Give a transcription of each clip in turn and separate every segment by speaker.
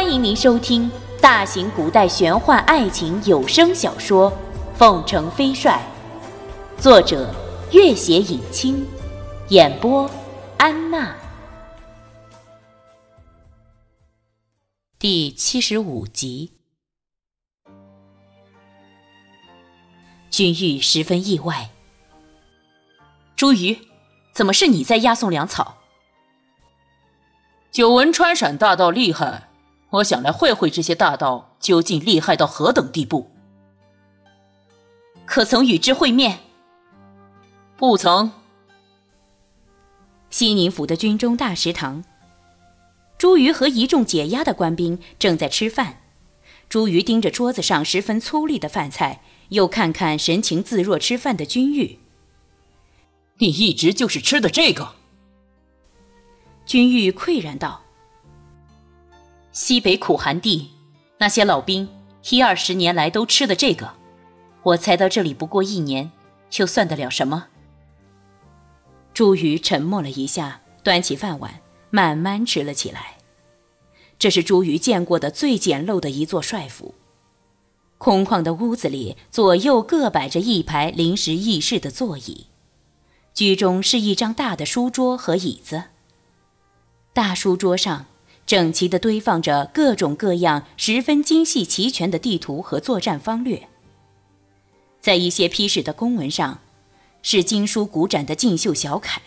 Speaker 1: 欢迎您收听大型古代玄幻爱情有声小说《凤城飞帅》，作者：月写影清，演播：安娜。第七十五集，君玉十分意外。朱瑜，怎么是你在押送粮草？
Speaker 2: 久闻川陕大道厉害，我想来会会这些大盗究竟厉害到何等地步。
Speaker 1: 可曾与之会面？
Speaker 2: 不曾。
Speaker 1: 西宁府的军中大食堂，朱瑜和一众解押的官兵正在吃饭。朱瑜盯着桌子上十分粗粝的饭菜，又看看神情自若吃饭的君玉。
Speaker 2: 你一直就是吃的这个。
Speaker 1: 君玉喟然道：“西北苦寒地，那些老兵一二十年来都吃的这个，我才到这里不过一年，又算得了什么？”朱瑜沉默了一下，端起饭碗，慢慢吃了起来。这是朱瑜见过的最简陋的一座帅府。空旷的屋子里，左右各摆着一排临时议事的座椅，居中是一张大的书桌和椅子。大书桌上整齐地堆放着各种各样、十分精细齐全的地图和作战方略。在一些批示的公文上，是经书古展的劲秀小楷，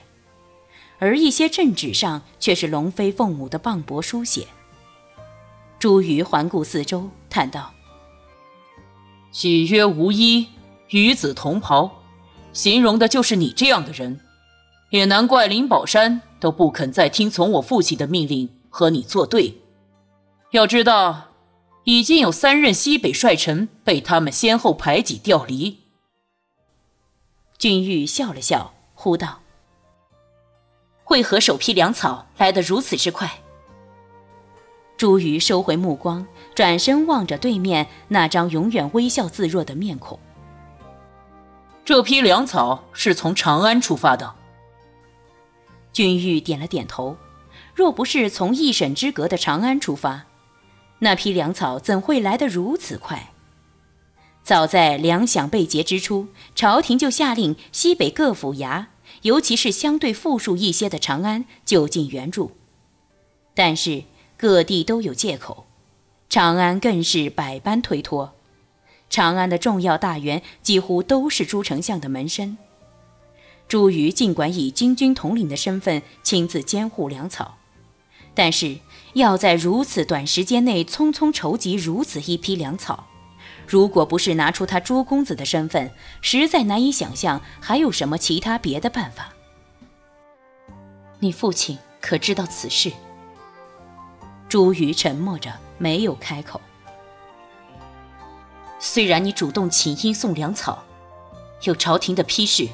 Speaker 1: 而一些镇纸上却是龙飞凤舞的磅礴书写。朱瑜环顾四周，叹道：“
Speaker 2: 喜曰无衣，与子同袍，形容的就是你这样的人。也难怪林宝山。”都不肯再听从我父亲的命令和你作对。要知道，已经有三任西北帅臣被他们先后排挤调离。
Speaker 1: 君玉笑了笑，呼道：“为何首批粮草来得如此之快？”朱瑜收回目光，转身望着对面那张永远微笑自若的面孔。
Speaker 2: 这批粮草是从长安出发的。
Speaker 1: 君玉点了点头，若不是从一省之隔的长安出发，那批粮草怎会来得如此快？早在粮饷被劫之初，朝廷就下令西北各府衙，尤其是相对富庶一些的长安，就近援助。但是各地都有借口，长安更是百般推脱。长安的重要大员几乎都是朱丞相的门生。朱瑜尽管以金军统领的身份亲自监护粮草，但是要在如此短时间内匆匆筹集如此一批粮草，如果不是拿出他朱公子的身份，实在难以想象还有什么其他别的办法。你父亲可知道此事？朱瑜沉默着，没有开口。虽然你主动请缨送粮草，有朝廷的批示。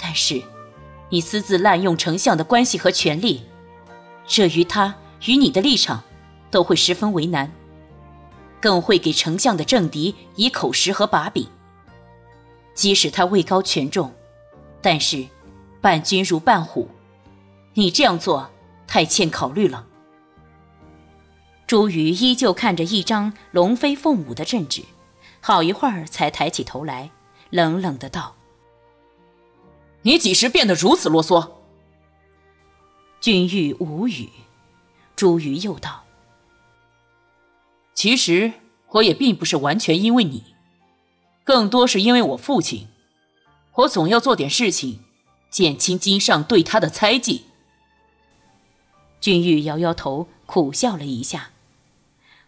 Speaker 1: 但是，你私自滥用丞相的关系和权力，这于他与你的立场都会十分为难，更会给丞相的政敌以口实和把柄。即使他位高权重，但是伴君如伴虎，你这样做太欠考虑了。朱瑜依旧看着一张龙飞凤舞的阵纸，好一会儿才抬起头来，冷冷的道。
Speaker 2: 你几时变得如此啰嗦？
Speaker 1: 君玉无语。朱瑜又道：“
Speaker 2: 其实我也并不是完全因为你，更多是因为我父亲。我总要做点事情，减轻金上对他的猜忌。”
Speaker 1: 君玉摇摇头，苦笑了一下。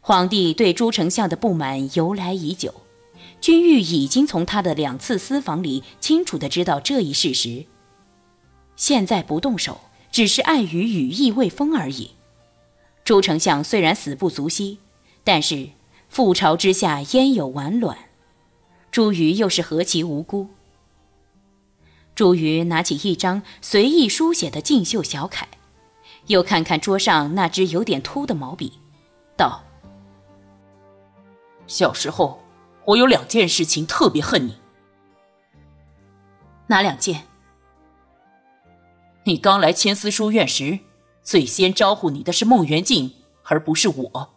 Speaker 1: 皇帝对朱丞相的不满由来已久。君玉已经从他的两次私访里清楚的知道这一事实。现在不动手，只是碍于羽翼未丰而已。朱丞相虽然死不足惜，但是覆巢之下焉有完卵？朱瑜又是何其无辜？朱瑜拿起一张随意书写的劲秀小楷，又看看桌上那只有点秃的毛笔，道：“
Speaker 2: 小时候。”我有两件事情特别恨你，
Speaker 1: 哪两件？
Speaker 2: 你刚来千丝书院时，最先招呼你的是孟元敬，而不是我。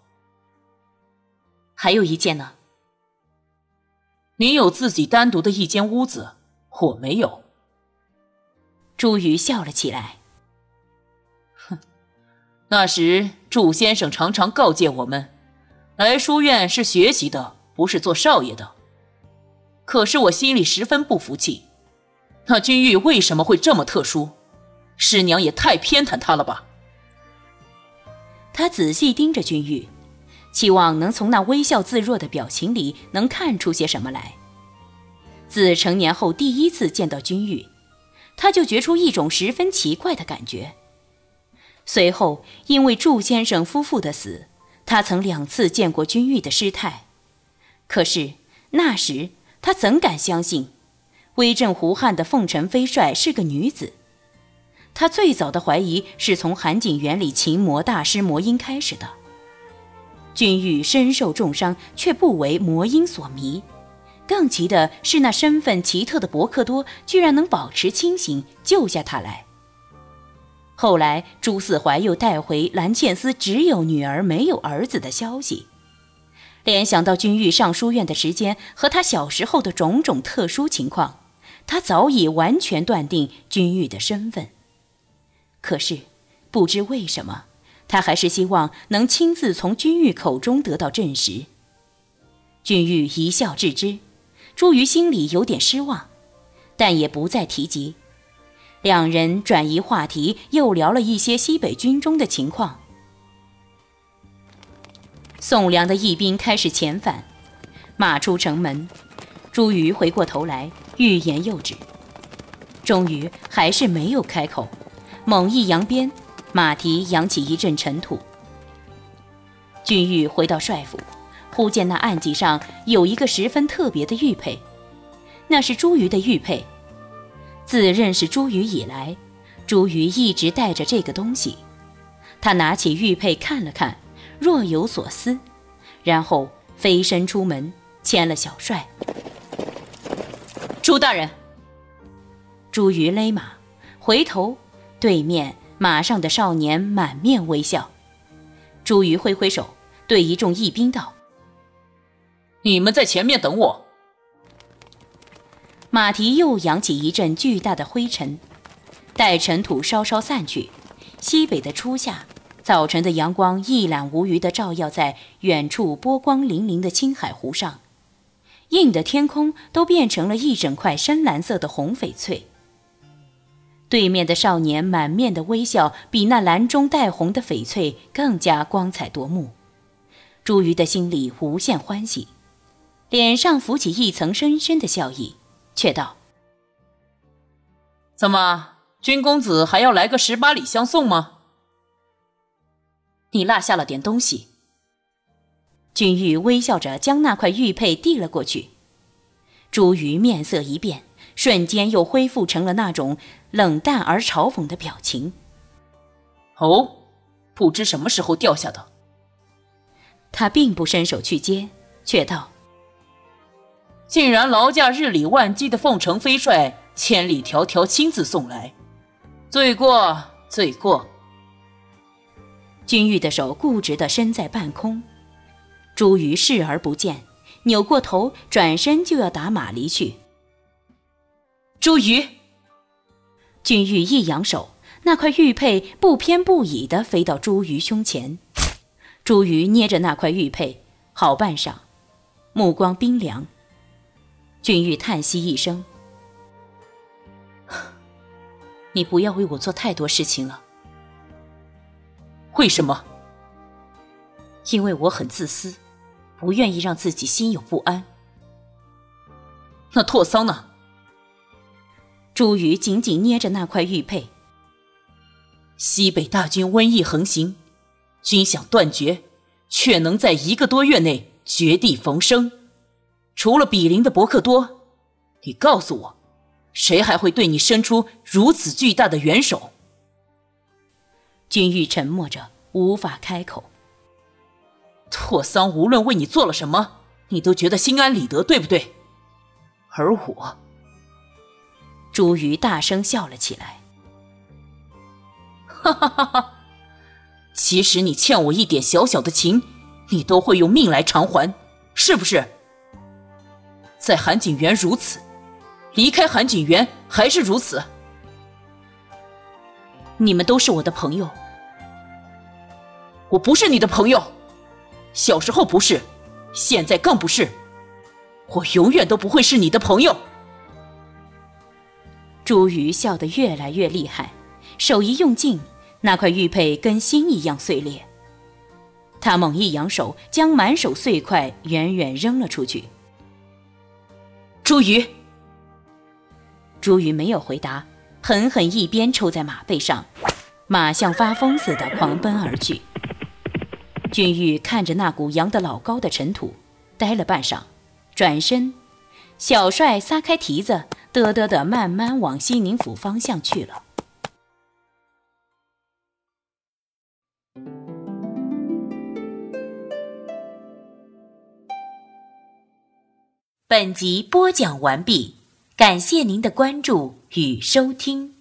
Speaker 1: 还有一件呢。
Speaker 2: 你有自己单独的一间屋子，我没有。
Speaker 1: 朱瑜笑了起来。
Speaker 2: 哼，那时祝先生常常告诫我们，来书院是学习的，不是做少爷的。可是我心里十分不服气，那君玉为什么会这么特殊？师娘也太偏袒他了吧？
Speaker 1: 他仔细盯着君玉。期望能从那微笑自若的表情里能看出些什么来。自成年后第一次见到君玉，他就觉出一种十分奇怪的感觉。随后，因为祝先生夫妇的死，他曾两次见过君玉的师太。可是那时他怎敢相信，威震胡汉的凤尘飞帅是个女子？他最早的怀疑是从韩景园里琴魔大师魔音开始的。君玉身受重伤，却不为魔音所迷。更奇的是，那身份奇特的伯克多居然能保持清醒，救下他来。后来，朱四怀又带回蓝茜丝只有女儿没有儿子的消息。联想到君玉上书院的时间和他小时候的种种特殊情况，他早已完全断定君玉的身份。可是，不知为什么。他还是希望能亲自从君玉口中得到证实。君玉一笑置之，朱瑜心里有点失望，但也不再提及。两人转移话题，又聊了一些西北军中的情况。宋良的义兵开始遣返，马出城门，朱瑜回过头来，欲言又止，终于还是没有开口，猛一扬鞭。马蹄扬起一阵尘土。君玉回到帅府，忽见那案几上有一个十分特别的玉佩，那是朱瑜的玉佩。自认识朱瑜以来，朱瑜一直带着这个东西。他拿起玉佩看了看，若有所思，然后飞身出门，牵了小帅。
Speaker 2: 朱大人。
Speaker 1: 朱瑜勒马，回头，对面。马上的少年满面微笑，朱瑜挥挥手，对一众义兵道：“
Speaker 2: 你们在前面等我。”
Speaker 1: 马蹄又扬起一阵巨大的灰尘，待尘土稍稍散去，西北的初夏，早晨的阳光一览无余地照耀在远处波光粼粼的青海湖上，映的天空都变成了一整块深蓝色的红翡翠。对面的少年满面的微笑，比那蓝中带红的翡翠更加光彩夺目。朱瑜的心里无限欢喜，脸上浮起一层深深的笑意，却道：“
Speaker 2: 怎么，君公子还要来个十八里相送吗？
Speaker 1: 你落下了点东西。”君玉微笑着将那块玉佩递了过去，朱瑜面色一变。瞬间又恢复成了那种冷淡而嘲讽的表情。
Speaker 2: 哦，不知什么时候掉下的。
Speaker 1: 他并不伸手去接，却道：“
Speaker 2: 竟然劳驾日理万机的凤城飞帅千里迢迢亲自送来，罪过罪过。”
Speaker 1: 君玉的手固执地伸在半空，朱瑜视而不见，扭过头，转身就要打马离去。
Speaker 2: 朱瑜，
Speaker 1: 君玉一扬手，那块玉佩不偏不倚地飞到朱瑜胸前。朱瑜捏着那块玉佩，好半晌，目光冰凉。君玉叹息一声：“ 你不要为我做太多事情了。”“
Speaker 2: 为什么？”“
Speaker 1: 因为我很自私，不愿意让自己心有不安。”“
Speaker 2: 那拓桑呢？”
Speaker 1: 朱瑜紧紧捏着那块玉佩。
Speaker 2: 西北大军瘟疫横行，军饷断绝，却能在一个多月内绝地逢生。除了比邻的伯克多，你告诉我，谁还会对你伸出如此巨大的援手？
Speaker 1: 君玉沉默着，无法开口。
Speaker 2: 拓桑无论为你做了什么，你都觉得心安理得，对不对？而我……
Speaker 1: 朱瑜大声笑了起来，
Speaker 2: 哈哈哈哈其实你欠我一点小小的情，你都会用命来偿还。是不是？在韩景园如此，离开韩景园还是如此。
Speaker 1: 你们都是我的朋友，
Speaker 2: 我不是你的朋友，小时候不是，现在更不是，我永远都不会是你的朋友。
Speaker 1: 朱瑜笑得越来越厉害，手一用劲，那块玉佩跟心一样碎裂。他猛一扬手，将满手碎块远远扔了出去。
Speaker 2: 朱瑜，
Speaker 1: 朱瑜没有回答，狠狠一鞭抽在马背上，马像发疯似的狂奔而去。君玉看着那股扬得老高的尘土，呆了半晌，转身，小帅撒开蹄子。嘚嘚的慢慢往西宁府方向去了。本集播讲完毕，感谢您的关注与收听。